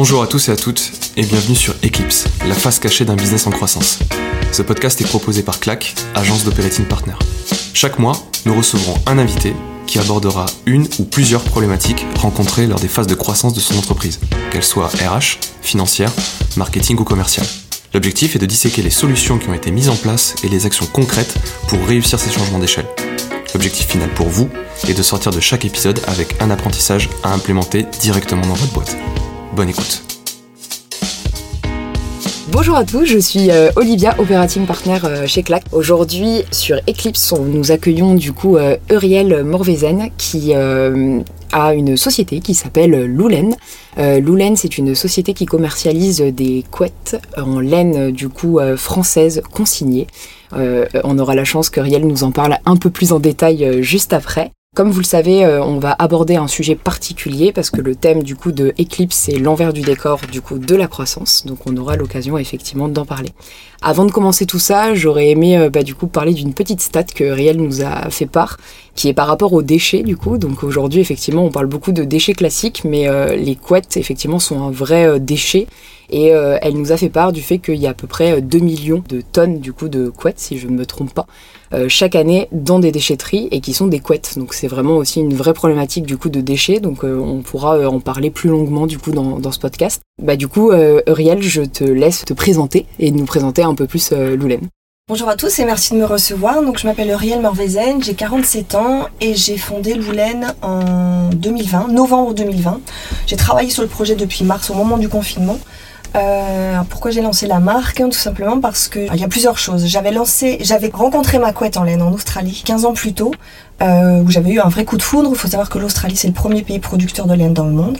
Bonjour à tous et à toutes et bienvenue sur Eclipse, la face cachée d'un business en croissance. Ce podcast est proposé par CLAC, agence d'operating partner. Chaque mois, nous recevrons un invité qui abordera une ou plusieurs problématiques rencontrées lors des phases de croissance de son entreprise, qu'elles soient RH, financière, marketing ou commerciale. L'objectif est de disséquer les solutions qui ont été mises en place et les actions concrètes pour réussir ces changements d'échelle. L'objectif final pour vous est de sortir de chaque épisode avec un apprentissage à implémenter directement dans votre boîte. Bonne écoute. Bonjour à tous, je suis euh, Olivia, operating partner euh, chez CLAC. Aujourd'hui sur Eclipse, nous accueillons du coup euh, Uriel Morvezen qui a une société qui s'appelle Loulen. Loulen, c'est une société qui commercialise des couettes en laine du coup française consignée. on aura la chance que Riel nous en parle un peu plus en détail juste après. Comme vous le savez, euh, on va aborder un sujet particulier parce que le thème du coup de Eclipse c'est l'envers du décor du coup de la croissance. Donc on aura l'occasion effectivement d'en parler. Avant de commencer tout ça, j'aurais aimé euh, bah, du coup parler d'une petite stat que Riel nous a fait part, qui est par rapport aux déchets du coup. Donc aujourd'hui effectivement on parle beaucoup de déchets classiques, mais euh, les couettes effectivement sont un vrai déchet et euh, elle nous a fait part du fait qu'il y a à peu près 2 millions de tonnes du coup de couettes, si je ne me trompe pas, euh, chaque année dans des déchetteries et qui sont des couettes. Donc c'est vraiment aussi une vraie problématique du coup de déchets. Donc euh, on pourra en parler plus longuement du coup dans, dans ce podcast. Bah du coup, Uriel, je te laisse te présenter et nous présenter un peu plus Loulen. Bonjour à tous et merci de me recevoir. Donc, je m'appelle Uriel Morvezen, j'ai 47 ans et j'ai fondé Loulen en 2020, novembre 2020. J'ai travaillé sur le projet depuis mars au moment du confinement. Euh, pourquoi j'ai lancé la marque Tout simplement parce que il y a plusieurs choses. J'avais lancé, j'avais rencontré ma couette en laine en Australie 15 ans plus tôt, euh, où j'avais eu un vrai coup de foudre. Il faut savoir que l'Australie c'est le premier pays producteur de laine dans le monde.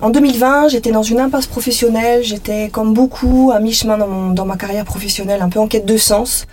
En 2020, j'étais dans une impasse professionnelle. J'étais comme beaucoup à mi-chemin dans, dans ma carrière professionnelle, un peu en quête de sens.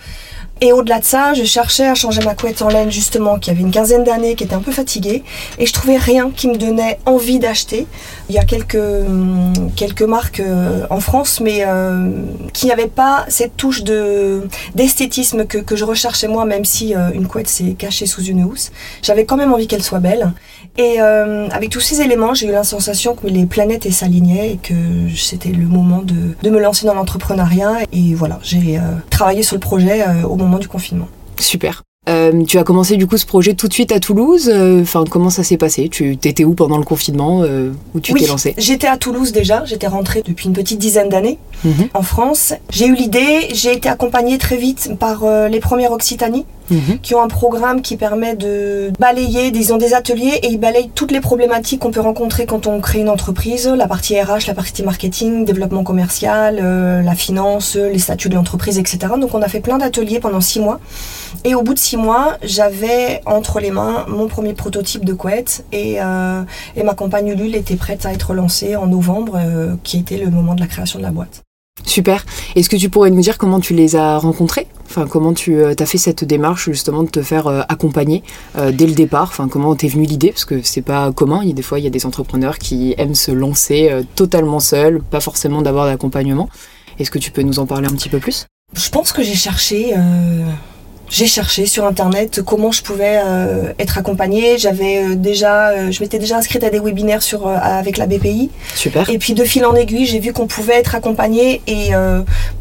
Et au-delà de ça, je cherchais à changer ma couette en laine justement, qui avait une quinzaine d'années, qui était un peu fatiguée, et je trouvais rien qui me donnait envie d'acheter. Il y a quelques, hum, quelques marques euh, en France, mais euh, qui n'avaient pas cette touche de, d'esthétisme que, que je recherchais moi, même si euh, une couette s'est cachée sous une housse. J'avais quand même envie qu'elle soit belle. Et avec tous ces éléments, j'ai eu la sensation que les planètes s'alignaient et que c'était le moment de, de me lancer dans l'entrepreneuriat. Et voilà, j'ai travaillé sur le projet au moment du confinement. Super. Euh, tu as commencé du coup ce projet tout de suite à Toulouse. Euh, enfin, comment ça s'est passé? Tu étais où pendant le confinement euh, Où tu t'es lancé J'étais à Toulouse déjà. J'étais rentrée depuis une petite dizaine d'années mhm. en France. J'ai eu l'idée. J'ai été accompagnée très vite par les premières Occitanie. Mhm. qui ont un programme qui permet de balayer, disons, des ateliers et ils balayent toutes les problématiques qu'on peut rencontrer quand on crée une entreprise, la partie RH, la partie marketing, développement commercial, euh, la finance, les statuts de l'entreprise, etc. Donc on a fait plein d'ateliers pendant six mois. Et au bout de six mois, j'avais entre les mains mon premier prototype de couette et, euh, et ma compagne Ulule était prête à être lancée en novembre, euh, qui était le moment de la création de la boîte. Super. Est-ce que tu pourrais nous dire comment tu les as rencontrés? Comment tu euh, as fait cette démarche justement de te faire euh, accompagner euh, dès le départ? Comment t'es venue l'idée? Parce que c'est pas commun. Il y a des fois, il y a des entrepreneurs qui aiment se lancer totalement seuls, pas forcément d'avoir d'accompagnement. Est-ce que tu peux nous en parler un petit peu plus? Je pense que j'ai cherché j'ai cherché sur internet comment je pouvais euh, être accompagnée. J'avais euh, déjà, euh, je m'étais déjà inscrite à des webinaires sur avec la BPI. Super. Et puis de fil en aiguille, j'ai vu qu'on pouvait être accompagné et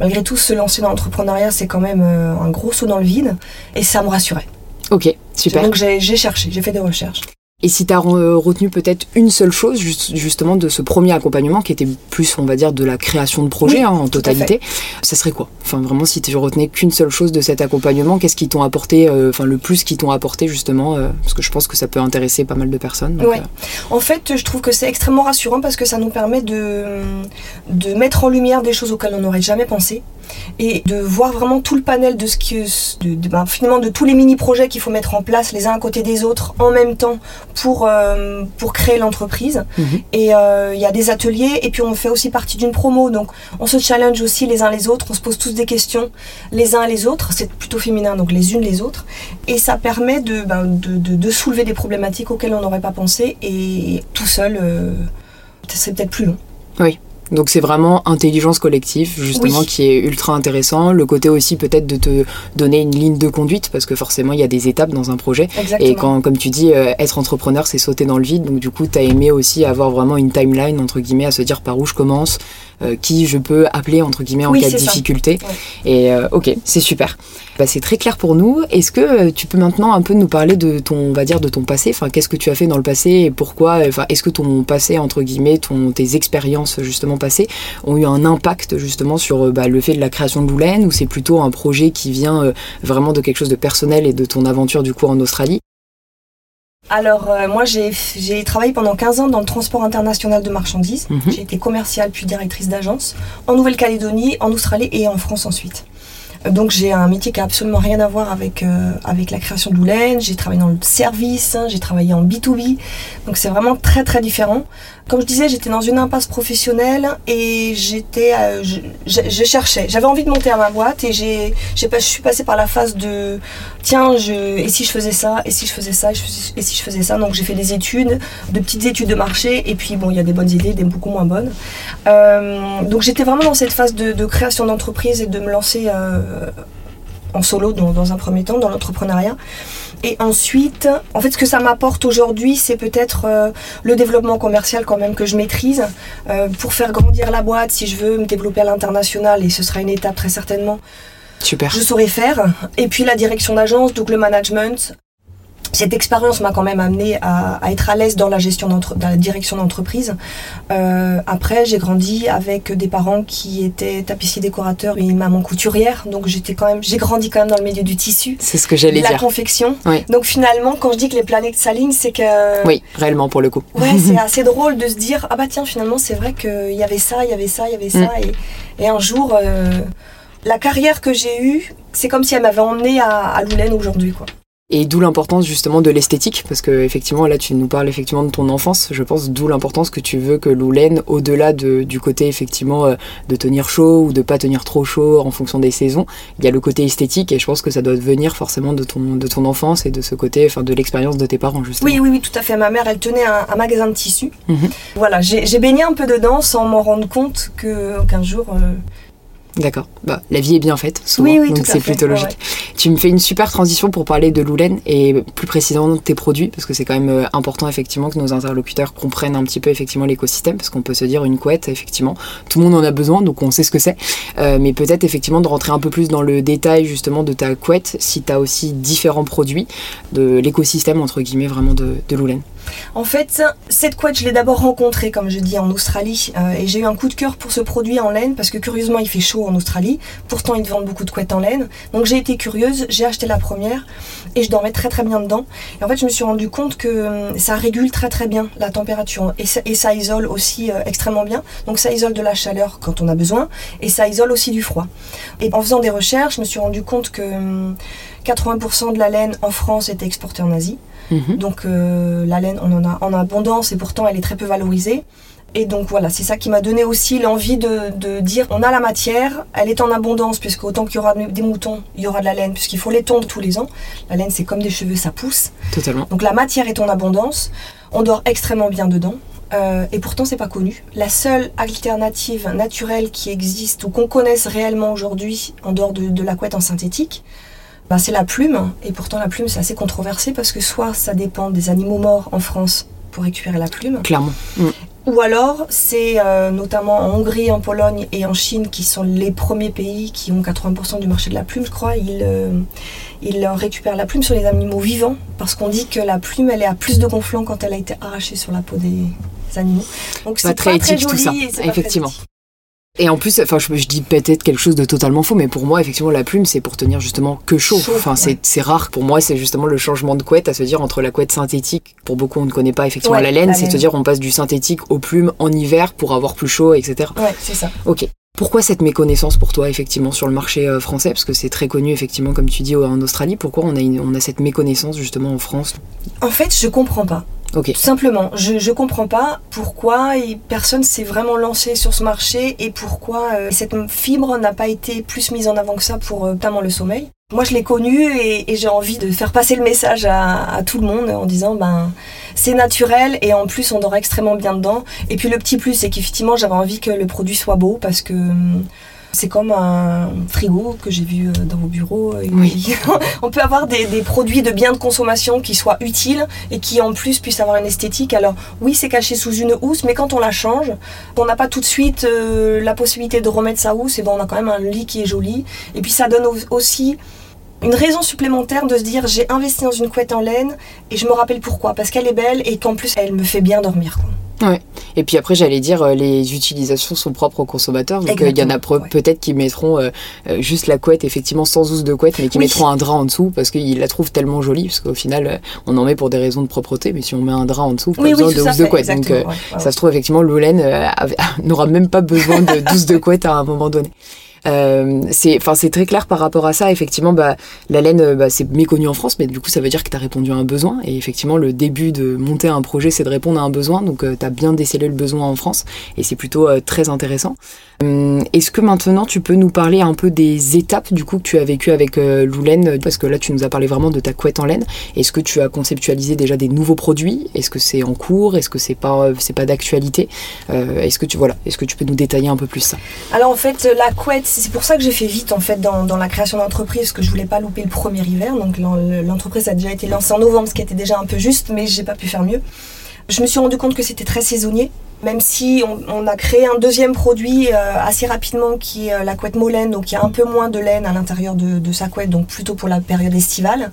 malgré tout, se lancer dans l'entrepreneuriat, c'est quand même un gros saut dans le vide et ça me rassurait. Ok, super. Donc j'ai cherché, j'ai fait des recherches. Et si tu as retenu peut-être une seule chose justement de ce premier accompagnement qui était plus, on va dire, de la création de projet hein, en totalité, ça serait quoi? Enfin vraiment, si tu retenais qu'une seule chose de cet accompagnement, qu'est-ce qui t'ont apporté, euh, enfin le plus qui t'ont apporté justement, euh, parce que je pense que ça peut intéresser pas mal de personnes. ouais. Euh. En fait, je trouve que c'est extrêmement rassurant parce que ça nous permet de, de mettre en lumière des choses auxquelles on n'aurait jamais pensé et de voir vraiment tout le panel de ce que de, ben, finalement de tous les mini projets qu'il faut mettre en place les uns à côté des autres en même temps pour euh, pour créer l'entreprise. Mhm. et euh, il y a des ateliers et puis on fait aussi partie d'une promo. Donc on se challenge aussi les uns les autres. On se pose tous des questions les uns les autres. C'est plutôt féminin donc les unes les autres. Et ça permet de, ben, de, de, soulever des problématiques auxquelles on n'aurait pas pensé. Et tout seul euh, c'est peut-être plus long. Oui Donc c'est vraiment intelligence collective, justement, Oui. qui est ultra intéressant. Le côté aussi peut-être de te donner une ligne de conduite, parce que forcément il y a des étapes dans un projet. Exactement. Et quand, comme tu dis, euh, être entrepreneur, c'est sauter dans le vide. Donc du coup, tu as aimé aussi avoir vraiment une timeline, entre guillemets, à se dire par où je commence, euh, qui je peux appeler, entre guillemets, en Oui, cas de difficulté. Et euh, ok, c'est super. Bah, c'est très clair pour nous. Est-ce que tu peux maintenant un peu nous parler de ton, on va dire, de ton passé? Enfin, qu'est-ce que tu as fait dans le passé et pourquoi Enfin, est-ce que ton passé, entre guillemets, ton, tes expériences justement ont eu un impact justement sur euh, bah, le fait de la création de Loulen ou c'est plutôt un projet qui vient euh, vraiment de quelque chose de personnel et de ton aventure du coup en Australie? Alors, euh, moi, j'ai j'ai travaillé pendant 15 ans dans le transport international de marchandises. Mhm. J'ai été commerciale puis directrice d'agence en Nouvelle-Calédonie, en Australie et en France ensuite. Donc j'ai un métier qui a absolument rien à voir avec, euh, avec la création Loulen. J'ai travaillé dans le service, hein, j'ai travaillé en B2B. Donc c'est vraiment très très différent. Comme je disais, j'étais dans une impasse professionnelle et j'étais, euh, je, je- je cherchais. J'avais envie de monter à ma boîte et j'ai, j'ai pas- je suis passée par la phase de tiens, et si je faisais ça, et si je faisais ça, et, si je faisais ça. Donc j'ai fait des études, de petites études de marché et puis bon, il y a des bonnes idées, des beaucoup moins bonnes. Euh, donc j'étais vraiment dans cette phase de, création d'entreprise et de me lancer euh, en solo dans, dans un premier temps, dans l'entrepreneuriat. Et ensuite, en fait, ce que ça m'apporte aujourd'hui, c'est peut-être euh, le développement commercial quand même que je maîtrise pour faire grandir la boîte. Si je veux me développer à l'international, et ce sera une étape très certainement, Super. je saurais faire. Et puis la direction d'agence, donc le management. Cette expérience m'a quand même amené à, à être à l'aise dans la gestion dans la direction d'entreprise. Euh, après, j'ai grandi avec des parents qui étaient tapissiers décorateurs et une maman couturière, donc j'étais quand même, j'ai grandi quand même dans le milieu du tissu, C'est ce que j'allais de la dire. confection. Oui. Donc finalement, quand je dis que les planètes s'alignent, c'est que Oui, réellement pour le coup. Ouais, c'est assez drôle de se dire ah bah tiens finalement c'est vrai qu'il y avait ça, il y avait ça, il y avait ça Mm. et, et un jour euh, la carrière que j'ai eue, c'est comme si elle m'avait emmené à, à Loulen aujourd'hui quoi. Et d'où l'importance justement de l'esthétique, parce que effectivement là tu nous parles effectivement de ton enfance, je pense d'où l'importance que tu veux que Loulen, au-delà de, du côté effectivement euh, de tenir chaud ou de pas tenir trop chaud en fonction des saisons, il y a le côté esthétique et je pense que ça doit venir forcément de ton, de ton enfance et de ce côté, enfin de l'expérience de tes parents justement. Oui oui oui tout à fait. Ma mère elle tenait un, un magasin de tissus. Mhm. Voilà j'ai baigné un peu dedans sans m'en rendre compte que qu'un jour. euh, D'accord. Bah, la vie est bien faite, souvent, Oui, oui, donc c'est plutôt logique. ouais. Tu me fais une super transition pour parler de Loulen et plus précisément de tes produits, parce que c'est quand même euh, important effectivement que nos interlocuteurs comprennent un petit peu effectivement l'écosystème, parce qu'on peut se dire une couette, effectivement, tout le monde en a besoin, donc on sait ce que c'est. Euh, mais peut-être effectivement de rentrer un peu plus dans le détail justement de ta couette, si tu as aussi différents produits de l'écosystème entre guillemets vraiment de, de Loulen. En fait, cette couette, je l'ai d'abord rencontrée, comme je dis, en Australie. euh, et j'ai eu un coup de cœur pour ce produit en laine, parce que curieusement, il fait chaud en Australie. Pourtant, ils vendent beaucoup de couettes en laine. Donc j'ai été curieuse, j'ai acheté la première, et je dormais très très bien dedans. Et en fait, je me suis rendu compte que hum, ça régule très très bien la température. Et ça, isole aussi euh, extrêmement bien. Donc ça isole de la chaleur quand on a besoin, et ça isole aussi du froid. Et en faisant des recherches, je me suis rendu compte que hum, 80% de la laine en France était exportée en Asie. Mhm. Donc euh, la laine, on en a en abondance et pourtant elle est très peu valorisée. Et donc voilà, c'est ça qui m'a donné aussi l'envie de, de dire on a la matière, elle est en abondance, puisque autant qu'il y aura des moutons, il y aura de la laine, puisqu'il faut les tondre tous les ans. La laine, c'est comme des cheveux, ça pousse. Totalement. Donc la matière est en abondance, on dort extrêmement bien dedans. euh, et pourtant, c'est pas connu. La seule alternative naturelle qui existe ou qu'on connaisse réellement aujourd'hui, en dehors de, de la couette en synthétique, bah, c'est la plume. Et pourtant, la plume, c'est assez controversé parce que soit ça dépend des animaux morts en France pour récupérer la plume, Clairement. Mm. ou alors c'est euh, notamment en Hongrie, en Pologne et en Chine qui sont les premiers pays qui ont 80% du marché de la plume, je crois. Ils, euh, ils récupèrent la plume sur les animaux vivants parce qu'on dit que la plume, elle est à plus de gonflant quand elle a été arrachée sur la peau des animaux. Donc c'est très pas très éthique, tout joli ça, pas très effectivement. Et en plus, enfin, je, je dis peut-être quelque chose de totalement faux, mais pour moi, effectivement, la plume, c'est pour tenir justement que chaud. Chaud, enfin, c'est ouais. c'est rare. Pour moi, c'est justement le changement de couette, à se dire entre la couette synthétique, pour beaucoup, on ne connaît pas effectivement Ouais, la laine, la c'est se dire on passe du synthétique aux plumes en hiver pour avoir plus chaud, etc. Ouais, c'est ça. Ok. Pourquoi cette méconnaissance pour toi, effectivement, sur le marché euh, français? Parce que c'est très connu, effectivement, comme tu dis, en Australie. Pourquoi on a, une- on a cette méconnaissance, justement, en France? En fait, je comprends pas. Simplement, je, je comprends pas pourquoi personne s'est vraiment lancé sur ce marché et pourquoi euh, cette fibre n'a pas été plus mise en avant que ça pour euh, notamment le sommeil. Moi, je l'ai connu et, j'ai envie de faire passer le message à, tout le monde en disant ben c'est naturel et en plus on dort extrêmement bien dedans. Et puis le petit plus, c'est qu'effectivement j'avais envie que le produit soit beau parce que hum, c'est comme un frigo que j'ai vu euh, dans vos bureaux. Oui. on peut avoir des, produits de biens de consommation qui soient utiles et qui en plus puissent avoir une esthétique. Alors oui, c'est caché sous une housse, mais quand on la change, on n'a pas tout de suite euh, la possibilité de remettre sa housse, et ben on a quand même un lit qui est joli. Et puis ça donne aussi une raison supplémentaire de se dire j'ai investi dans une couette en laine et je me rappelle pourquoi. Parce qu'elle est belle et qu'en plus elle me fait bien dormir. Ouais. Et puis après, j'allais dire, euh, les utilisations sont propres aux consommateurs. Donc euh, il y en a peut-être qui mettront euh, juste la couette, effectivement, sans housse de couette, mais qui mettront un drap en dessous parce qu'ils la trouvent tellement jolie. Parce qu'au final, on en met pour des raisons de propreté, mais si on met un drap en dessous, pas besoin de housse de couette. donc ça se trouve, effectivement, Loulaine n'aura même pas besoin de douce de couette à un moment donné. Euh, c'est très clair par rapport à ça. Effectivement, bah, la laine, euh, bah, c'est méconnu en France, mais du coup, ça veut dire que tu as répondu à un besoin. Et effectivement, le début de monter un projet, c'est de répondre à un besoin. Donc, euh, tu as bien décelé le besoin en France, et c'est plutôt très intéressant. Est-ce que maintenant, tu peux nous parler un peu des étapes du coup que tu as vécu avec Loulaine? Parce que là, tu nous as parlé vraiment de ta couette en laine. Est-ce que tu as conceptualisé déjà des nouveaux produits? Est-ce que c'est en cours? Est-ce que c'est pas c'est pas d'actualité? Est-ce que tu voilà Est-ce que tu peux nous détailler un peu plus ça? Alors en fait, la couette c'est pour ça que j'ai fait vite en fait dans, la création d'entreprise, parce que je voulais pas louper le premier hiver. Donc l'entreprise a déjà été lancée en novembre, ce qui était déjà un peu juste, mais j'ai pas pu faire mieux. Je me suis rendu compte que c'était très saisonnier, même si on, a créé un deuxième produit euh, assez rapidement qui est euh, la couette Molène, donc il y a un peu moins de laine à l'intérieur de, sa couette, donc plutôt pour la période estivale.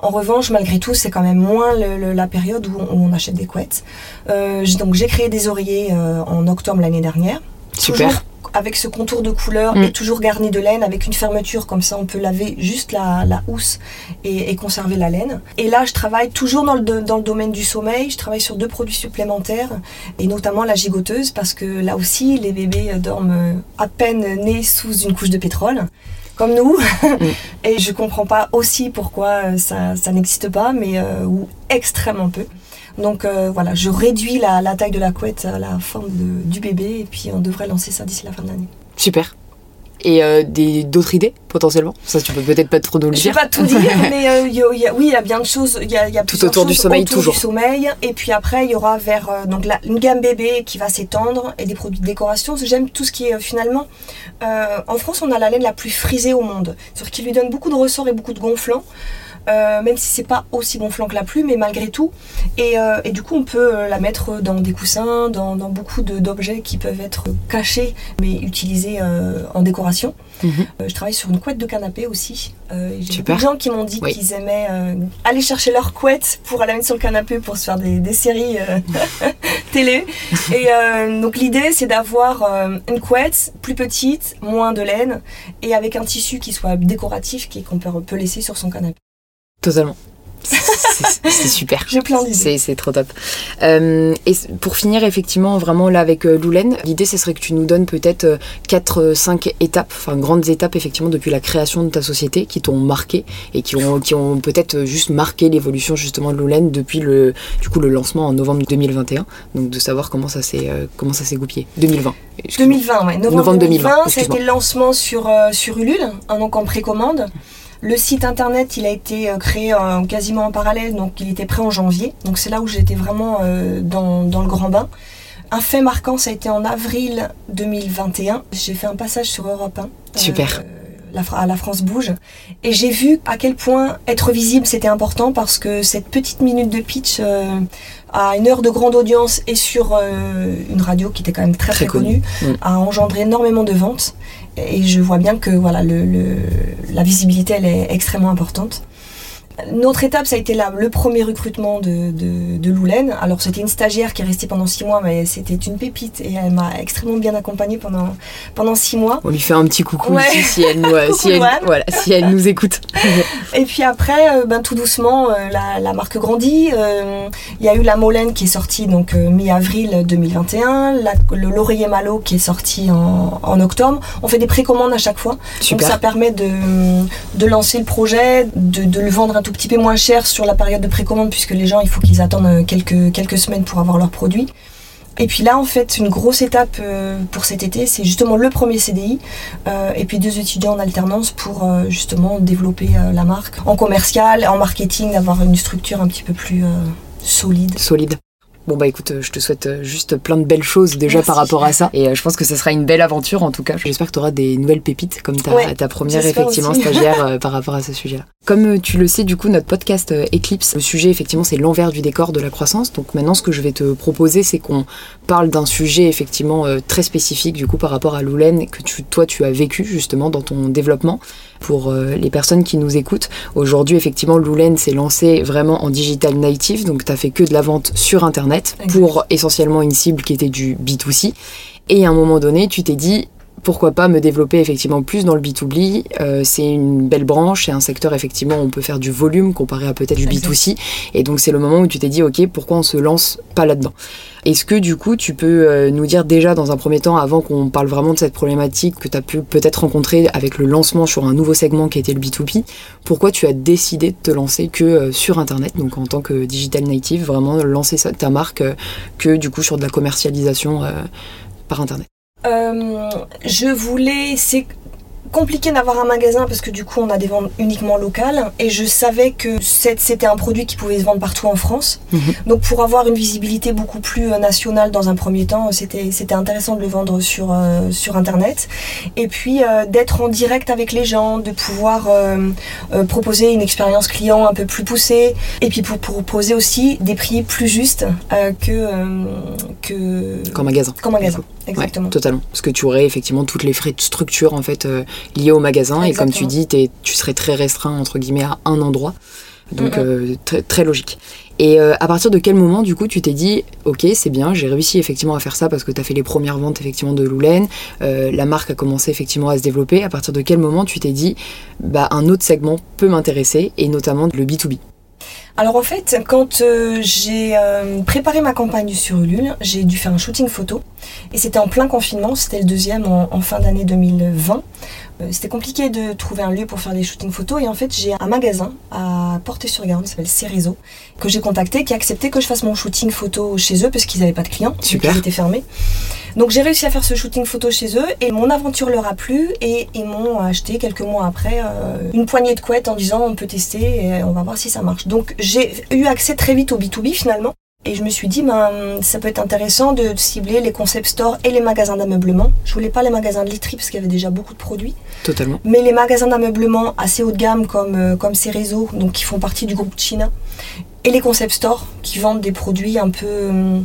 En revanche, malgré tout, c'est quand même moins la période où on, achète des couettes. Euh, donc j'ai créé des oreillers en octobre l'année dernière. Super avec ce contour de couleur mm. et toujours garni de laine avec une fermeture comme ça on peut laver juste la, housse et, conserver la laine. Et là je travaille toujours dans le, dans le domaine du sommeil, je travaille sur deux produits supplémentaires et notamment la gigoteuse parce que là aussi les bébés dorment à peine nés sous une couche de pétrole comme nous. Mm. et je comprends pas aussi pourquoi ça, ça n'existe pas, mais euh, ou extrêmement peu. Donc euh, voilà, je réduis la, taille de la couette à la forme du bébé et puis on devrait lancer ça d'ici la fin de l'année. Super. Et euh, d'autres idées potentiellement? Ça, tu peux peut-être pas trop nous le dire. Je vais pas tout dire, mais euh, oui, il y a bien de choses. Il y a, tout autour du sommeil, autour toujours. Du sommeil. Et puis après, il y aura vers donc une gamme bébé qui va s'étendre et des produits de décoration. J'aime tout ce qui est finalement. en France, on a la laine la plus frisée au monde, sur qui lui donne beaucoup de ressorts et beaucoup de gonflants. Euh, même si c'est pas aussi gonflant que la plume, mais malgré tout. Et, euh, du coup, on peut euh, la mettre dans des coussins, dans, beaucoup d'objets qui peuvent être cachés, mais utilisés en décoration. Mhm. je travaille sur une couette de canapé aussi. J'ai beaucoup de gens qui m'ont dit qu'ils aimaient aller chercher leur couette pour la mettre sur le canapé pour se faire des, séries télé. Et donc l'idée, c'est d'avoir une couette plus petite, moins de laine, et avec un tissu qui soit décoratif, qu'on peut laisser sur son canapé. Totalement. c'est super. J'ai plein d'idées. C'est trop top. Euh, et pour finir, effectivement, vraiment là avec euh, Loulen, l'idée ce serait que tu nous donnes peut-être 4-5 euh, étapes, enfin grandes étapes effectivement depuis la création de ta société qui t'ont marqué et qui ont, qui ont peut-être juste marqué l'évolution justement de Loulen depuis le, du coup, le lancement en novembre 2021. Donc de savoir comment ça s'est goupillé. 2020. 2020, ouais. Novembre, 2020, c'était le lancement sur, sur Ulule, hein, donc en précommande. Le site internet, il a été euh, créé euh, quasiment en parallèle, donc il était prêt en janvier. Donc c'est là où j'étais vraiment euh, dans, le grand bain. Un fait marquant, ça a été en avril 2021. J'ai fait un passage sur Europe 1. Super. La, à la France Bouge. Et j'ai vu à quel point être visible c'était important parce que cette petite minute de pitch à une heure de grande audience et sur une radio qui était quand même très très, connue, mm. a engendré énormément de ventes et je vois bien que voilà, la visibilité elle est extrêmement importante. Notre étape, ça a été là, le premier recrutement de, de, de Loulaine. Alors, c'était une stagiaire qui est restée pendant six mois, mais c'était une pépite et elle m'a extrêmement bien accompagnée pendant, pendant six mois. On lui fait un petit coucou ici si elle, nous, si, elle, voilà, si elle nous écoute. et puis après, euh, ben, tout doucement, euh, la, la, marque grandit. Euh, il y a eu la Molène qui est sortie donc mi-avril 2021, le L'Oreiller Malo qui est sorti en, en, octobre. On fait des précommandes à chaque fois. Super. Donc, ça permet de, de lancer le projet, de, de le vendre un tout petit peu moins cher sur la période de précommande puisque les gens, il faut qu'ils attendent euh, quelques, quelques semaines pour avoir leurs produits. Et puis là, en fait, une grosse étape euh, pour cet été, c'est justement le premier CDI euh, et puis deux étudiants en alternance pour justement développer la marque en commercial, en marketing, d'avoir une structure un petit peu plus solide. Solide. Bon bah écoute, je te souhaite euh, juste plein de belles choses déjà par rapport à ça. Et euh, je pense que ce sera une belle aventure en tout cas. J'espère que tu auras des nouvelles pépites comme ta, ta première effectivement stagiaire euh, par rapport à ce sujet-là. Comme tu le sais du coup, notre podcast Eclipse, le sujet effectivement c'est l'envers du décor de la croissance. Donc maintenant ce que je vais te proposer c'est qu'on parle d'un sujet effectivement très spécifique du coup par rapport à Loulen que tu, toi tu as vécu justement dans ton développement pour euh, les personnes qui nous écoutent. Aujourd'hui, effectivement, Loulen s'est lancé vraiment en digital native, donc tu as fait que de la vente sur Internet pour essentiellement une cible qui était du B2C. Et à un moment donné, tu t'es dit, pourquoi pas me développer effectivement plus dans le B2B euh, C'est une belle branche, c'est un secteur effectivement où on peut faire du volume comparé à peut-être du B2C. Et donc c'est le moment où tu t'es dit, ok, pourquoi on se lance pas là-dedans? Est-ce que du coup tu peux euh, nous dire déjà dans un premier temps, avant qu'on parle vraiment de cette problématique que tu as pu peut-être rencontrer avec le lancement sur un nouveau segment qui était le B2B, pourquoi tu as décidé de te lancer que euh, sur Internet, donc en tant que digital native, vraiment lancer ta marque que du coup sur de la commercialisation par Internet? Je voulais, c'est compliqué d'avoir un magasin parce que du coup on a des ventes uniquement locales et je savais que c'était un produit qui pouvait se vendre partout en France. Mhm. Donc pour avoir une visibilité beaucoup plus euh, nationale dans un premier temps, c'était intéressant de le vendre sur, euh, sur internet et puis euh, d'être en direct avec les gens, de pouvoir proposer une expérience client un peu plus poussée et puis pour, proposer aussi des prix plus justes que que qu'en magasin. Qu'en magasin. Exactement. totalement. Parce que tu aurais effectivement toutes les frais de structure en fait lié au magasin. Et comme tu dis, tu serais très restreint, entre guillemets, à un endroit. Donc, euh, très, logique. Et euh, à partir de quel moment, du coup, tu t'es dit, ok, c'est bien, j'ai réussi effectivement à faire ça parce que tu as fait les premières ventes effectivement de Loulen, euh, la marque a commencé effectivement à se développer. À partir de quel moment tu t'es dit, bah, un autre segment peut m'intéresser, et notamment le B2B alors en fait, quand j'ai préparé ma campagne sur Ulule, j'ai dû faire un shooting photo. Et c'était en plein confinement, c'était le deuxième en fin d'année 2020. Euh, c'était compliqué de trouver un lieu pour faire des shootings photos et en fait j'ai un magasin à Porter-sur-Garonne qui s'appelle Cérézo que j'ai contacté qui a accepté que je fasse mon shooting photo chez eux parce qu'ils n'avaient pas de clients, Super. ils étaient fermés. Donc j'ai réussi à faire ce shooting photo chez eux et mon aventure leur a plu et ils m'ont acheté quelques mois après euh, une poignée de couettes en disant on peut tester et on va voir si ça marche. Donc j'ai eu accès très vite au B2B finalement. Et je me suis dit, ben, ça peut être intéressant de cibler les concept stores et les magasins d'ameublement. Je voulais pas les magasins de literie parce qu'il y avait déjà beaucoup de produits. Totalement. Mais les magasins d'ameublement assez haut de gamme comme, euh, comme ces réseaux, donc qui font partie du groupe China. Et les concept stores qui vendent des produits un peu... Euh,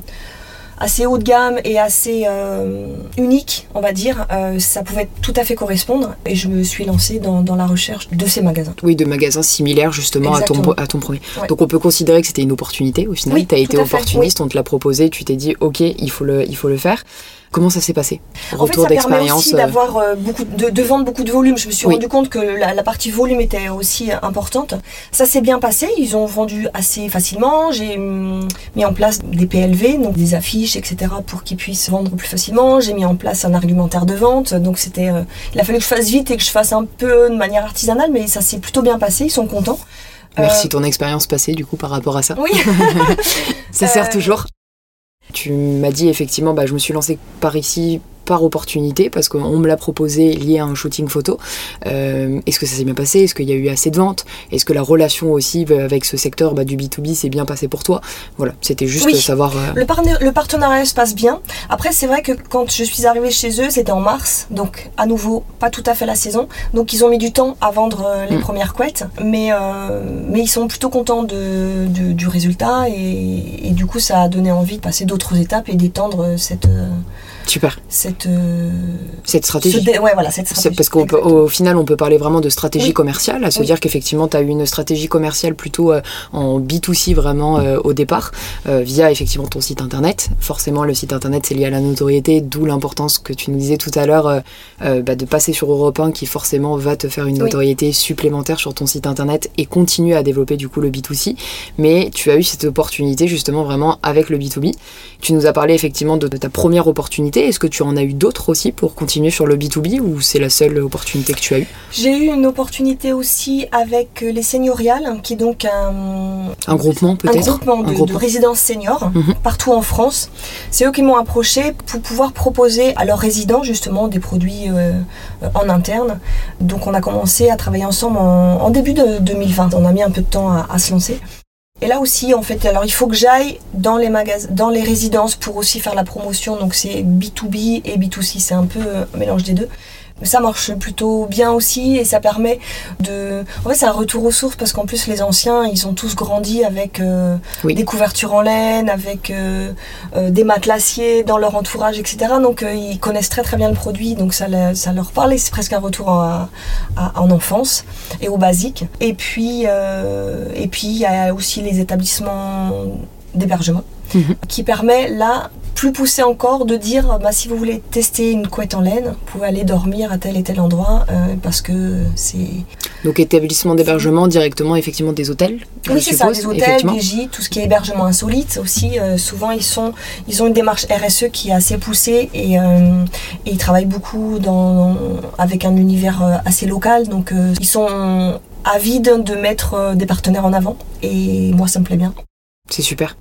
assez haut de gamme et assez euh, unique, on va dire, euh, ça pouvait tout à fait correspondre. Et je me suis lancée dans, la recherche de ces magasins. Oui, de magasins similaires justement à ton, à ton premier. Donc on peut considérer que c'était une opportunité au final. tu as été opportuniste, on te l'a proposé, tu t'es dit ok, il faut le, il faut le faire. Comment ça s'est passé Retour en fait, ça permet aussi euh, d'avoir euh, beaucoup de, vendre beaucoup de volume. Je me suis rendu compte que la, partie volume était aussi importante. Ça s'est bien passé. Ils ont vendu assez facilement. J'ai hum, mis en place des PLV, donc des affiches, etc., pour qu'ils puissent vendre plus facilement. J'ai mis en place un argumentaire de vente. Donc c'était, euh, il a fallu que je fasse vite et que je fasse un peu de manière artisanale, mais ça s'est plutôt bien passé. Ils sont contents. Merci ton expérience passée du coup par rapport à ça. Oui. ça sert toujours. Tu m'as dit effectivement, bah, je me suis lancée par ici par opportunité parce qu'on me l'a proposé lié à un shooting photo. Euh, est-ce que ça s'est bien passé? Est-ce qu'il y a eu assez de ventes? Est-ce que la relation aussi avec ce secteur bah, du B2B s'est bien passé pour toi? Voilà, c'était juste savoir. Euh, le, le, partenariat se passe bien. Après, c'est vrai que quand je suis arrivée chez eux, c'était en mars, donc à nouveau pas tout à fait la saison. Donc ils ont mis du temps à vendre euh, les mm. premières couettes, mais, mais ils sont plutôt contents de, du résultat et, et, du coup ça a donné envie de passer d'autres étapes et d'étendre cette Super. Cette, euh, cette stratégie. Ouais, voilà, cette stratégie. Parce qu'au final, on peut parler vraiment de stratégie commerciale, à se dire qu'effectivement, tu as eu une stratégie commerciale plutôt euh, en B2C vraiment euh, au départ, via effectivement ton site internet. Forcément, le site internet, c'est lié à la notoriété, d'où l'importance que tu nous disais tout à l'heure bah, de passer sur Europe 1 qui forcément va te faire une notoriété supplémentaire sur ton site internet et continuer à développer du coup le B2C. Mais tu as eu cette opportunité justement vraiment avec le B2B. Tu nous as parlé effectivement de ta première opportunité opportunités. Est-ce que tu en as eu d'autres aussi pour continuer sur le B2B ou c'est la seule opportunité que tu as eue? J'ai eu une opportunité aussi avec les Senioriales, qui est donc un, un groupement peut-être? Un groupement de, résidences seniors mhm. partout en France. C'est eux qui m'ont approché pour pouvoir proposer à leurs résidents justement des produits euh, en interne. Donc on a commencé à travailler ensemble en, début de 2020. On a mis un peu de temps à se lancer. Et là aussi, en fait, alors il faut que j'aille dans les magasins, dans les résidences pour aussi faire la promotion. Donc c'est B2B et B2C, c'est un peu un mélange des deux ça marche plutôt bien aussi et ça permet de. En fait, c'est un retour aux sources parce qu'en plus, les anciens, ils ont tous grandi avec euh, des couvertures en laine, avec euh, euh, des matelassiers dans leur entourage, etc. Donc, ils connaissent très très bien le produit, donc ça, ça leur parle et c'est presque un retour en, en enfance et au basique. Et puis, et puis, il y a aussi les établissements d'hébergement mhm. qui permet là plus poussé encore de dire bah, si vous voulez tester une couette en laine, vous pouvez aller dormir à tel et tel endroit euh, parce que c'est. Donc établissement d'hébergement directement effectivement des hôtels. Oui c'est ça, des hôtels, des gîtes, tout ce qui est hébergement insolite aussi. Euh, souvent ils sont ils ont une démarche RSE qui est assez poussée et, euh, et ils travaillent beaucoup dans, avec un univers assez local donc ils sont avides de mettre des partenaires en avant et moi ça me plaît bien. C'est super.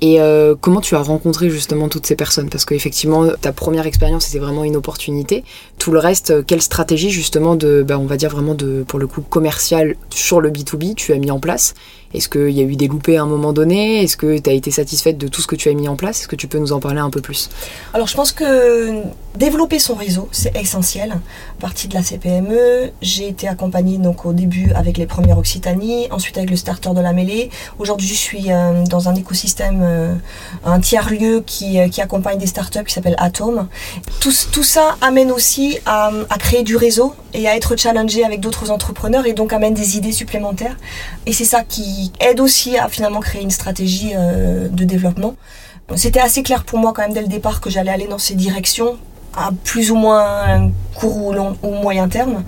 Et euh, comment tu as rencontré justement toutes ces personnes? Parce qu'effectivement, ta première expérience, c'était vraiment une opportunité. Tout le reste, euh, quelle stratégie justement de, bah, on va dire vraiment de, pour le coup, commercial sur le B2B tu as mis en place? Est-ce qu'il y a eu des loupés à un moment donné? Est-ce que tu as été satisfaite de tout ce que tu as mis en place? Est-ce que tu peux nous en parler un peu plus? Alors je pense que développer son réseau, c'est essentiel. Partie de la CPME, j'ai été accompagnée donc au début avec les premières Occitanie, ensuite avec le starter de la mêlée. Aujourd'hui, je suis euh, dans un écosystème, euh, un tiers-lieu qui, euh, qui, accompagne des startups qui s'appelle Atom. Tout, tout, ça amène aussi à, à créer du réseau et à être challengé avec d'autres entrepreneurs et donc amène des idées supplémentaires. Et c'est ça qui aide aussi à finalement créer une stratégie euh, de développement. C'était assez clair pour moi quand même dès le départ que j'allais aller dans ces directions à plus ou moins court ou, long, ou moyen terme.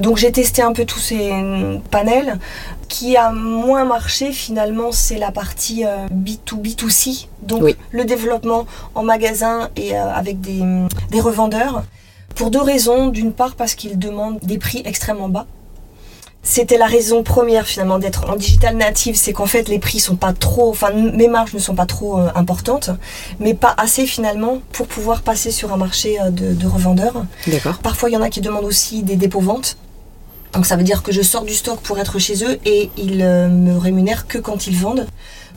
Donc j'ai testé un peu tous ces panels. Qui a moins marché finalement, c'est la partie B2B2C, euh, donc le développement en magasin et euh, avec des, des revendeurs. Pour deux raisons. D'une part parce qu'ils demandent des prix extrêmement bas c'était la raison première finalement d'être en digital native, c'est qu'en fait les prix sont pas trop, enfin mes marges ne sont pas trop euh, importantes, mais pas assez finalement pour pouvoir passer sur un marché euh, de, revendeurs. D'accord. Parfois il y en a qui demandent aussi des dépôts ventes. Donc ça veut dire que je sors du stock pour être chez eux et ils euh, me rémunèrent que quand ils vendent.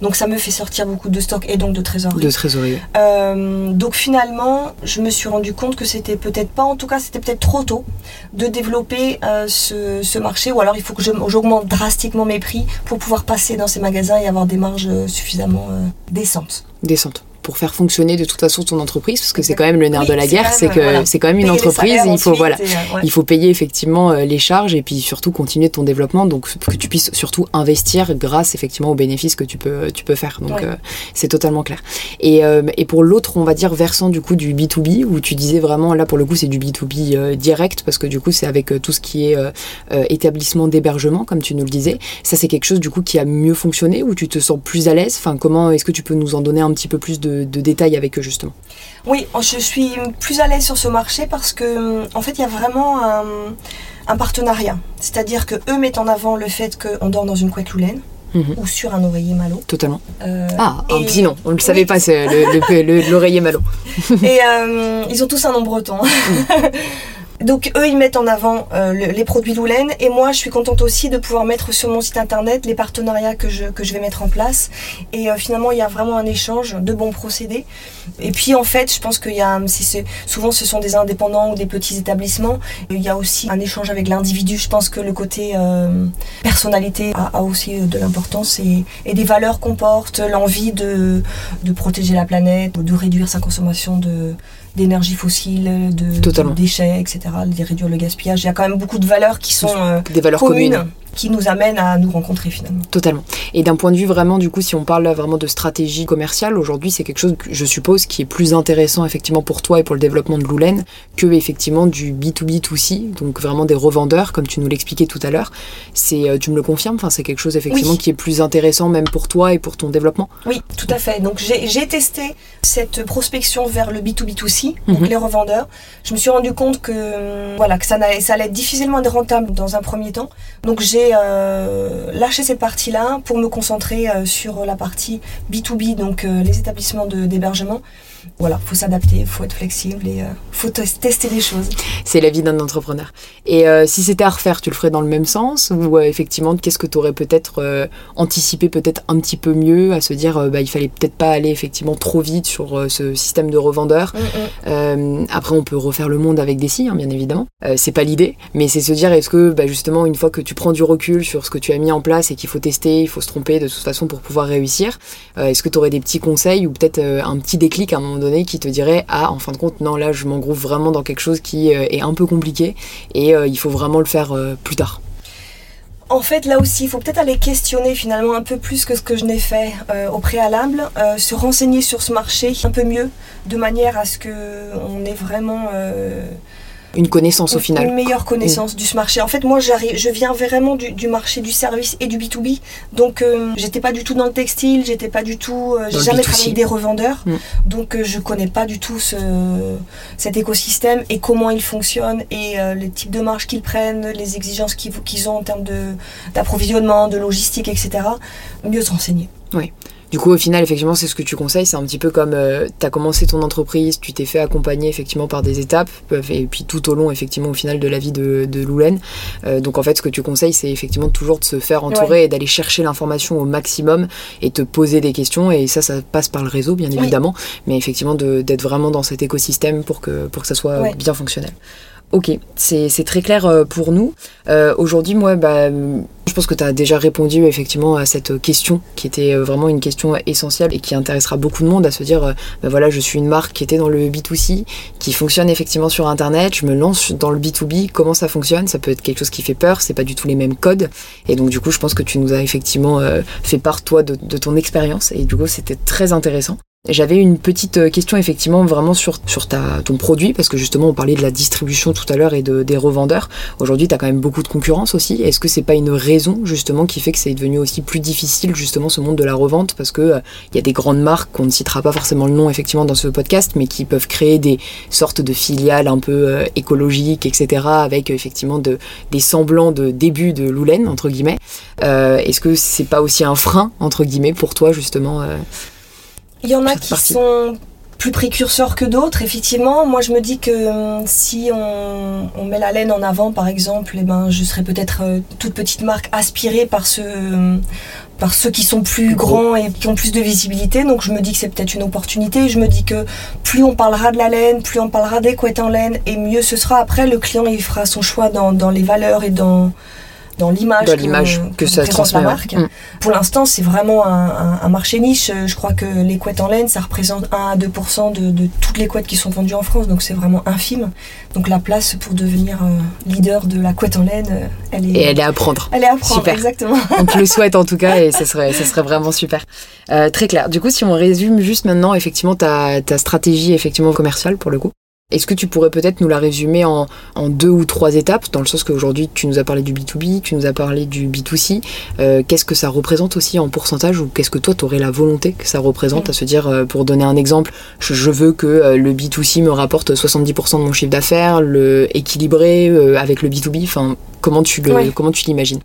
Donc ça me fait sortir beaucoup de stock et donc de trésorerie. De trésorerie. Euh, donc finalement, je me suis rendu compte que c'était peut-être pas, en tout cas c'était peut-être trop tôt de développer euh, ce, marché, ou alors il faut que j'augmente drastiquement mes prix pour pouvoir passer dans ces magasins et avoir des marges suffisamment décentes. Décentes pour faire fonctionner de toute façon ton entreprise parce que c'est quand même le nerf de la guerre c'est que c'est quand même une entreprise il faut voilà euh, il faut payer effectivement euh, les charges et puis surtout continuer ton développement donc que tu puisses surtout investir grâce effectivement aux bénéfices que tu peux tu peux faire. Donc euh, c'est totalement clair. Et, et pour l'autre on va dire versant du coup du B2B où tu disais vraiment là pour le coup c'est du B2B direct parce que du coup c'est avec tout ce qui est établissement d'hébergement comme tu nous le disais. Ça c'est quelque chose du coup qui a mieux fonctionné où tu te sens plus à l'aise? Enfin comment est-ce que tu peux nous en donner un petit peu plus de de, détails avec eux justement Oui, je suis plus à l'aise sur ce marché parce que en fait il y a vraiment un, partenariat. C'est-à-dire que eux mettent en avant le fait qu'on dort dans une couette loulaine. Mhm. ou sur un oreiller malo. Totalement. Euh, ah, un petit nom, on ne le savait pas, c'est l'oreiller malo. et euh, ils ont tous un nom breton. Donc eux, ils mettent en avant euh, les produits Loulen et moi, je suis contente aussi de pouvoir mettre sur mon site internet les partenariats que je, que je vais mettre en place. Et euh, finalement, il y a vraiment un échange de bons procédés. Et puis en fait, je pense qu'il y a, souvent ce sont des indépendants ou des petits établissements. Il y a aussi un échange avec l'individu. Je pense que le côté euh, personnalité a, aussi de l'importance et, et, des valeurs qu'on porte, l'envie de, de protéger la planète, de réduire sa consommation de d'énergie fossile, de, déchets, etc., de réduire le gaspillage. Il y a quand même beaucoup de valeurs qui sont euh, des valeurs communes. Qui nous amène à nous rencontrer finalement. Totalement. Et d'un point de vue vraiment, du coup, si on parle vraiment de stratégie commerciale, aujourd'hui, c'est quelque chose que je suppose qui est plus intéressant effectivement pour toi et pour le développement de Loulen que effectivement du B2B2C, donc vraiment des revendeurs, comme tu nous l'expliquais tout à l'heure. C'est, euh, tu me le confirmes, enfin, c'est quelque chose effectivement qui est plus intéressant même pour toi et pour ton développement? Oui, tout à fait. Donc j'ai testé cette prospection vers le B2B2C, donc mhm. les revendeurs. Je me suis rendu compte que voilà que ça, ça allait être difficilement rentable dans un premier temps. Donc j'ai euh, lâché cette partie-là pour me concentrer euh, sur la partie B2B, donc euh, les établissements d'hébergement voilà, faut s'adapter, faut être flexible et euh, faut tester des choses. C'est la vie d'un entrepreneur. Et euh, si c'était à refaire, tu le ferais dans le même sens ou euh, effectivement, qu'est-ce que tu aurais peut-être anticipé peut-être un petit peu mieux à se dire, bah, il fallait peut-être pas aller effectivement trop vite sur ce système de revendeur. Mm, mm. après, on peut refaire le monde avec des si, hein, bien évidemment. c'est pas l'idée, mais c'est se dire, est-ce que bah, justement, une fois que tu prends du recul sur ce que tu as mis en place et qu'il faut tester, il faut se tromper de toute façon pour pouvoir réussir, est-ce que tu aurais des petits conseils ou peut-être un petit déclic à un moment donné qui te dirait ah en fin de compte non là je m'engrouve vraiment dans quelque chose qui euh, est un peu compliqué et euh, il faut vraiment le faire euh, plus tard. En fait, là aussi, il faut peut-être aller questionner finalement un peu plus que ce que je n'ai fait au préalable, se renseigner sur ce marché un peu mieux, de manière à ce qu'on ait vraiment une connaissance au final. Une meilleure connaissance du marché. En fait, moi, j'arrive, je viens vraiment du, marché du service et du B2B. Donc, euh, j'étais pas du tout dans le textile, j'étais pas du tout. Euh, j'ai jamais travaillé avec des revendeurs. Mm. Donc, euh, je connais pas du tout ce, cet écosystème et comment il fonctionne et les types de marges qu'ils prennent, les exigences qu'ils ont en termes d'approvisionnement, de, de logistique, etc. Mieux se renseigner. Oui. Du coup, au final, effectivement, c'est ce que tu conseilles. C'est un petit peu comme euh, tu as commencé ton entreprise, tu t'es fait accompagner effectivement par des étapes, euh, et puis tout au long, effectivement, au final de la vie de, de Loulen. Euh, donc, en fait, ce que tu conseilles, c'est effectivement toujours de se faire entourer et d'aller chercher l'information au maximum et te poser des questions. Et ça, ça passe par le réseau, bien évidemment, mais effectivement, d'être vraiment dans cet écosystème pour que, pour que ça soit bien fonctionnel. Ok, c'est très clair euh, pour nous. Euh, aujourd'hui, moi, bah, je pense que tu as déjà répondu effectivement à cette question qui était euh, vraiment une question essentielle et qui intéressera beaucoup de monde à se dire, bah, voilà, je suis une marque qui était dans le B2C, qui fonctionne effectivement sur Internet, je me lance dans le B2B, comment ça fonctionne? Ça peut être quelque chose qui fait peur, c'est pas du tout les mêmes codes. Et donc du coup, je pense que tu nous as effectivement fait part, toi, de, de ton expérience et du coup, c'était très intéressant. J'avais une petite euh, question effectivement vraiment sur, sur ta, ton produit, parce que justement on parlait de la distribution tout à l'heure et de, des revendeurs. Aujourd'hui tu as quand même beaucoup de concurrence aussi. Est-ce que c'est pas une raison justement qui fait que c'est devenu aussi plus difficile justement ce monde de la revente? Parce que il euh, y a des grandes marques qu'on ne citera pas forcément le nom effectivement dans ce podcast, mais qui peuvent créer des sortes de filiales un peu euh, écologiques, etc. avec effectivement de, des semblants de début de Loulen entre guillemets. Est-ce que c'est pas aussi un frein entre guillemets pour toi justement il y en a qui sont plus précurseurs que d'autres, effectivement. Moi, je me dis que hum, si on, met la laine en avant, par exemple, eh ben, je serais peut-être euh, toute petite marque aspirée par, ce, hum, par ceux qui sont plus grands et qui ont plus de visibilité. Donc, je me dis que c'est peut-être une opportunité. Je me dis que plus on parlera de la laine, plus on parlera des couettes en laine, et mieux ce sera. Après, le client, il fera son choix dans, dans les valeurs et dans dans l'image que, ça transmet. La marque. Mm. Pour l'instant, c'est vraiment un, marché niche. Je crois que les couettes en laine, ça représente 1 à 2% de, toutes les couettes qui sont vendues en France, donc c'est vraiment infime. Donc la place pour devenir euh, leader de la couette en laine, euh, elle est. Et elle est à prendre. Elle est à prendre, super. exactement. On te le souhaite en tout cas, et ce serait, ça serait vraiment super. Euh, très clair. Du coup, si on résume juste maintenant, effectivement, ta, ta stratégie effectivement commerciale pour le coup. Est-ce que tu pourrais peut-être nous la résumer en, deux ou trois étapes, dans le sens qu'aujourd'hui tu nous as parlé du B2B, tu nous as parlé du B2C. Euh, qu'est-ce que ça représente aussi en pourcentage ou qu'est-ce que toi tu aurais la volonté que ça représente À se dire, euh, pour donner un exemple, je, veux que euh, le B2C me rapporte 70% de mon chiffre d'affaires, le équilibré avec le B2B. Enfin, comment tu comment tu l'imagines?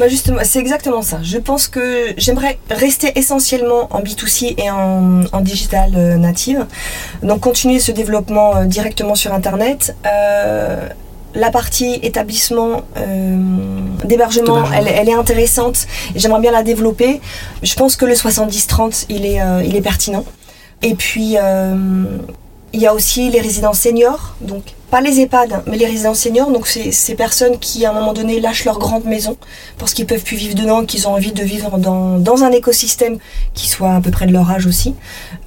Bah justement, c'est exactement ça. Je pense que j'aimerais rester essentiellement en B2C et en, en digital euh, native. Donc continuer ce développement euh, directement sur Internet. Euh, la partie établissement d'hébergement, elle, elle, est intéressante. J'aimerais bien la développer. Je pense que le 70-30, il est, il est pertinent. Et puis Il y a aussi les résidences seniors, donc pas les EHPAD, mais les résidences seniors, donc c'est ces personnes qui à un moment donné lâchent leur grande maison parce qu'ils peuvent plus vivre dedans, qu'ils ont envie de vivre dans, dans, un écosystème qui soit à peu près de leur âge aussi.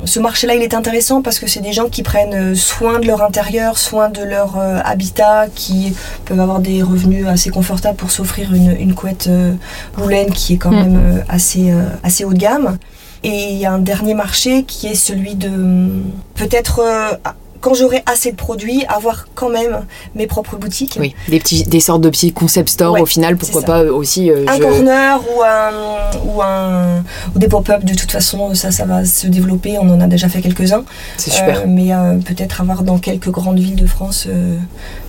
Ce marché-là, il est intéressant parce que c'est des gens qui prennent soin de leur intérieur, soin de leur euh, habitat, qui peuvent avoir des revenus assez confortables pour s'offrir une, une, couette euh, qui est quand mm. même euh, assez, euh, assez haut de gamme. Et il y a un dernier marché qui est celui de peut-être quand j'aurai assez de produits, avoir quand même mes propres boutiques. Oui, des, petits, des sortes de petits concept stores au final, pourquoi pas aussi. Euh, un corner ou, un, ou, un, ou des pop-up, de toute façon, ça, ça va se développer. On en a déjà fait quelques-uns. C'est super. Euh, mais euh, peut-être avoir dans quelques grandes villes de France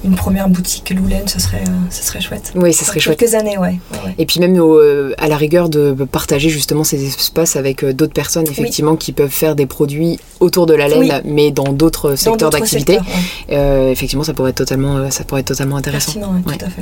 une première boutique Loulen, ça serait, ça serait chouette. Oui, ça serait chouette. Quelques années, ouais. Et puis même à la rigueur de partager justement ces espaces avec d'autres personnes, effectivement, qui peuvent faire des produits autour de la laine, mais dans d'autres secteurs d'activité, euh, effectivement, ça pourrait être totalement, euh, ça pourrait être totalement intéressant.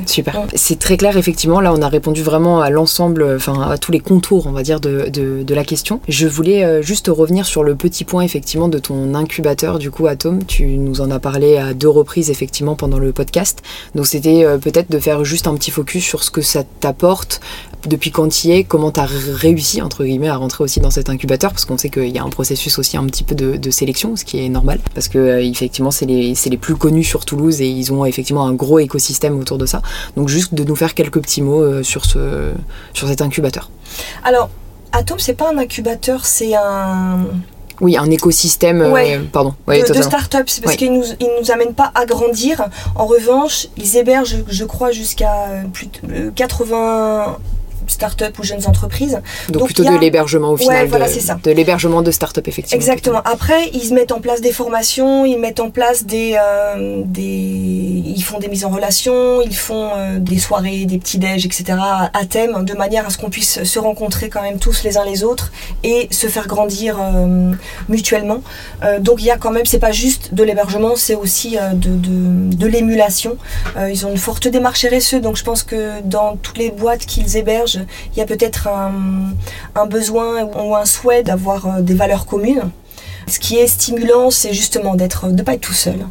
Super. C'est très clair, effectivement. Là, on a répondu vraiment à l'ensemble, enfin à tous les contours, on va dire, de, de, la question. Je voulais euh, juste revenir sur le petit point, effectivement, de ton incubateur, du coup, Atom. Tu nous en as parlé à deux reprises, effectivement, pendant le podcast. Donc, c'était peut-être de faire juste un petit focus sur ce que ça t'apporte, depuis quand tu y es, comment tu as réussi, entre guillemets, à rentrer aussi dans cet incubateur, parce qu'on sait qu'il y a un processus aussi un petit peu de, de sélection, ce qui est normal, parce que effectivement, c'est les, les, plus connus sur Toulouse et ils ont effectivement un gros écosystème autour de ça. Donc, juste de nous faire quelques petits mots euh, sur, ce, sur cet incubateur. Alors, Atom, c'est pas un incubateur, c'est un. Oui, un écosystème euh, pardon, de, start-up. C'est parce qu'ils ne nous, nous amènent pas à grandir. En revanche, ils hébergent, je crois, jusqu'à euh, plus de 80 start-up ou jeunes entreprises. Donc, plutôt de l'hébergement au final. voilà, c'est ça. De l'hébergement de start-up, effectivement. Exactement. Après, ils mettent en place des formations, ils mettent en place des, euh, des... Ils font des mises en relation, ils font euh, des soirées, des petits-déj, etc. à thème, de manière à ce qu'on puisse se rencontrer quand même tous les uns les autres et se faire grandir euh, mutuellement. donc il y a quand même, c'est pas juste de l'hébergement, c'est aussi de, de, de l'émulation. ils ont une forte démarche RSE, donc je pense que dans toutes les boîtes qu'ils hébergent, il y a peut-être un, besoin ou un souhait d'avoir euh, des valeurs communes. Ce qui est stimulant, c'est justement d'être, de pas être tout seul.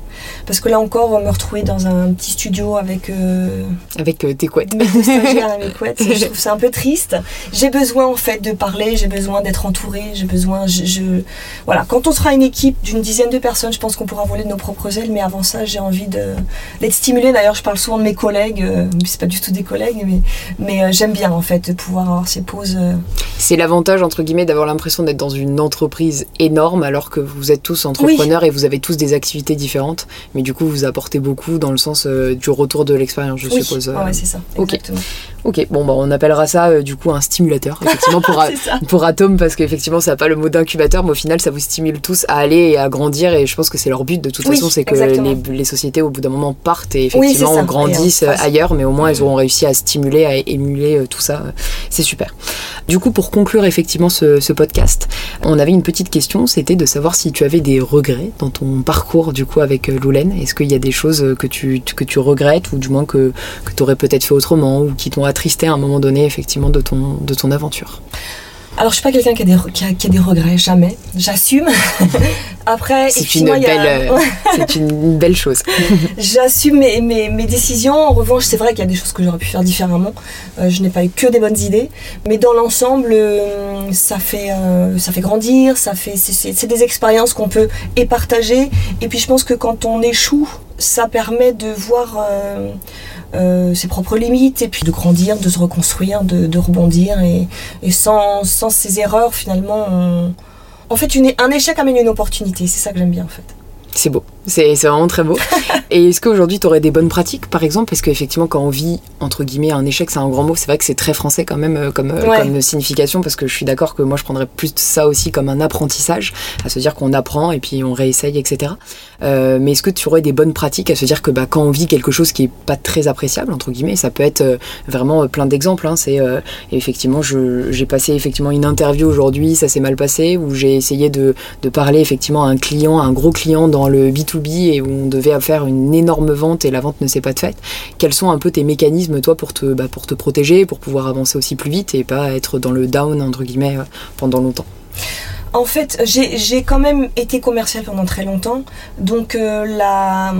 Parce que là encore, me retrouver dans un petit studio avec euh, avec euh, tes couettes, stagiaires et mes couettes, je trouve ça un peu triste. J'ai besoin en fait de parler, j'ai besoin d'être entourée, j'ai besoin, je, voilà. Quand on sera une équipe d'une dizaine de personnes, je pense qu'on pourra voler de nos propres ailes. Mais avant ça, j'ai envie de d'être stimulée. D'ailleurs, je parle souvent de mes collègues, euh, c'est pas du tout des collègues, mais mais euh, j'aime bien en fait de pouvoir avoir ces pauses. C'est l'avantage entre guillemets d'avoir l'impression d'être dans une entreprise énorme alors que vous êtes tous entrepreneurs et vous avez tous des activités différentes, mais du coup vous apportez beaucoup dans le sens euh, du retour de l'expérience, je suppose. Oui, c'est ça. Exactement. Ok, bon, bah, on appellera ça euh, du coup un stimulateur, effectivement, pour, pour Atom, parce qu'effectivement, ça n'a pas le mot d'incubateur, mais au final, ça vous stimule tous à aller et à grandir, et je pense que c'est leur but de toute façon, c'est que les, sociétés, au bout d'un moment, partent et effectivement grandissent ailleurs, mais au moins, elles auront réussi à stimuler, à émuler euh, tout ça. C'est super. Du coup, pour conclure effectivement ce, ce podcast, on avait une petite question, c'était de savoir si tu avais des regrets dans ton parcours du coup avec euh, Loulen. Est-ce qu'il y a des choses que tu, que tu regrettes, ou du moins que, que tu aurais peut-être fait autrement, ou qui t'ont attristé à un moment donné, effectivement, de ton, de ton aventure alors, je suis pas quelqu'un qui, qui, a des regrets, jamais. J'assume. Après, c'est une, belle, euh, une belle chose. J'assume mes, mes, mes, décisions. En revanche, c'est vrai qu'il y a des choses que j'aurais pu faire différemment. Euh, je n'ai pas eu que des bonnes idées. Mais dans l'ensemble, euh, ça, fait, ça fait grandir. Ça fait, c'est, des expériences qu'on peut et partager. Et puis, je pense que quand on échoue, ça permet de voir euh, ses propres limites et puis de grandir, de se reconstruire, de, rebondir et, sans, sans, ces erreurs finalement en fait un échec amène une opportunité, c'est ça que j'aime bien en fait. C'est beau, c'est vraiment très beau. Et est-ce qu'aujourd'hui tu aurais des bonnes pratiques par exemple? Parce qu'effectivement, quand on vit entre guillemets un échec, c'est un grand mot. C'est vrai que c'est très français quand même euh, comme, euh, comme signification parce que je suis d'accord que moi je prendrais plus ça aussi comme un apprentissage, à se dire qu'on apprend et puis on réessaye, etc. Euh, mais est-ce que tu aurais des bonnes pratiques à se dire que bah, quand on vit quelque chose qui est pas très appréciable entre guillemets, ça peut être vraiment plein d'exemples. Hein, c'est effectivement, j'ai passé effectivement une interview aujourd'hui, ça s'est mal passé, où j'ai essayé de, de parler effectivement à un client, à un gros client dans le B2B et où on devait faire une énorme vente et la vente ne s'est pas faite, quels sont un peu tes mécanismes toi pour te, bah, pour te protéger, pour pouvoir avancer aussi plus vite et pas être dans le down entre guillemets euh, pendant longtemps? En fait, j'ai quand même été commercial pendant très longtemps, donc euh, la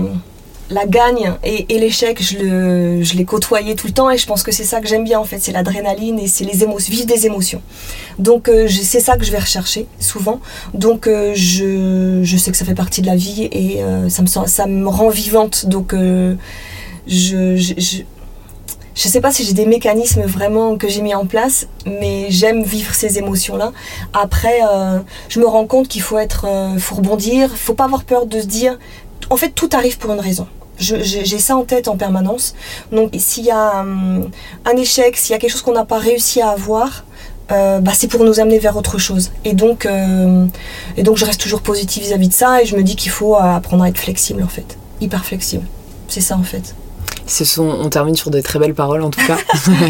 la gagne et, l'échec, je, le, je l'ai côtoyé tout le temps et je pense que c'est ça que j'aime bien en fait, c'est l'adrénaline et c'est les émotions, vivre des émotions. Donc euh, c'est ça que je vais rechercher souvent. Donc euh, je, je, sais que ça fait partie de la vie et euh, ça, me, ça me rend vivante. Donc je, je, je, je sais pas si j'ai des mécanismes vraiment que j'ai mis en place, mais j'aime vivre ces émotions-là. Après, je me rends compte qu'il faut être, faut rebondir, faut pas avoir peur de se dire, en fait, tout arrive pour une raison. J'ai ça en tête en permanence. Donc s'il y a un, échec, s'il y a quelque chose qu'on n'a pas réussi à avoir, euh, bah, c'est pour nous amener vers autre chose. Et donc, euh, et donc je reste toujours positive vis-à-vis de ça et je me dis qu'il faut apprendre à être flexible en fait. Hyper flexible. C'est ça en fait sont, on termine sur de très belles paroles en tout cas.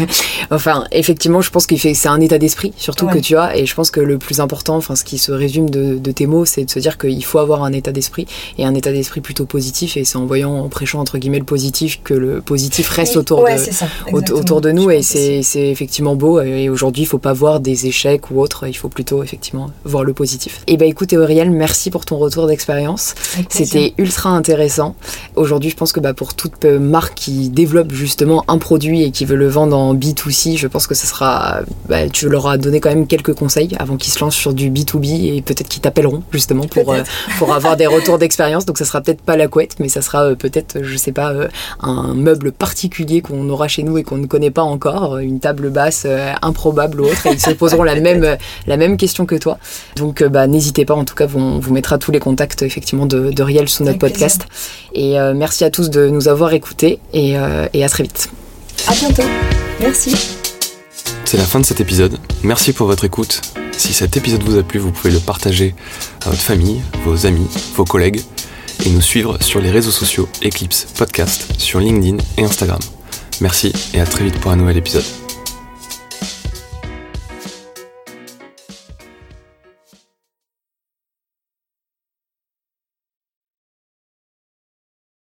enfin, effectivement, je pense que c'est un état d'esprit surtout que tu as, et je pense que le plus important, enfin, ce qui se résume de, tes mots, c'est de se dire qu'il faut avoir un état d'esprit et un état d'esprit plutôt positif, et c'est en voyant, en prêchant entre guillemets le positif que le positif reste autour, de, autour de nous, et c'est effectivement beau. Et aujourd'hui, il faut pas voir des échecs ou autres, il faut plutôt effectivement voir le positif. Et eh bah ben, écoute, Auriel, merci pour ton retour d'expérience. C'était ultra intéressant. Aujourd'hui, je pense que bah, pour toute marque qui développe justement un produit et qui veut le vendre en B2C, je pense que ça sera. Bah, tu leur as donné quand même quelques conseils avant qu'ils se lancent sur du B2B et peut-être qu'ils t'appelleront justement pour, euh, pour avoir des retours d'expérience. Donc ça sera peut-être pas la couette, mais ça sera euh, peut-être, je sais pas, euh, un meuble particulier qu'on aura chez nous et qu'on ne connaît pas encore, une table basse improbable ou autre, et ils se poseront la même, la même question que toi. Donc bah, n'hésitez pas, en tout cas, on vous mettra tous les contacts effectivement de, de Riel sous notre podcast. Et merci à tous de nous avoir écoutés. Et euh, et, à très vite. À bientôt. Merci. C'est la fin de cet épisode. Merci pour votre écoute. Si cet épisode vous a plu, vous pouvez le partager à votre famille, vos amis, vos collègues et nous suivre sur les réseaux sociaux Eclipse Podcast sur LinkedIn et Instagram. Merci et à très vite pour un nouvel épisode.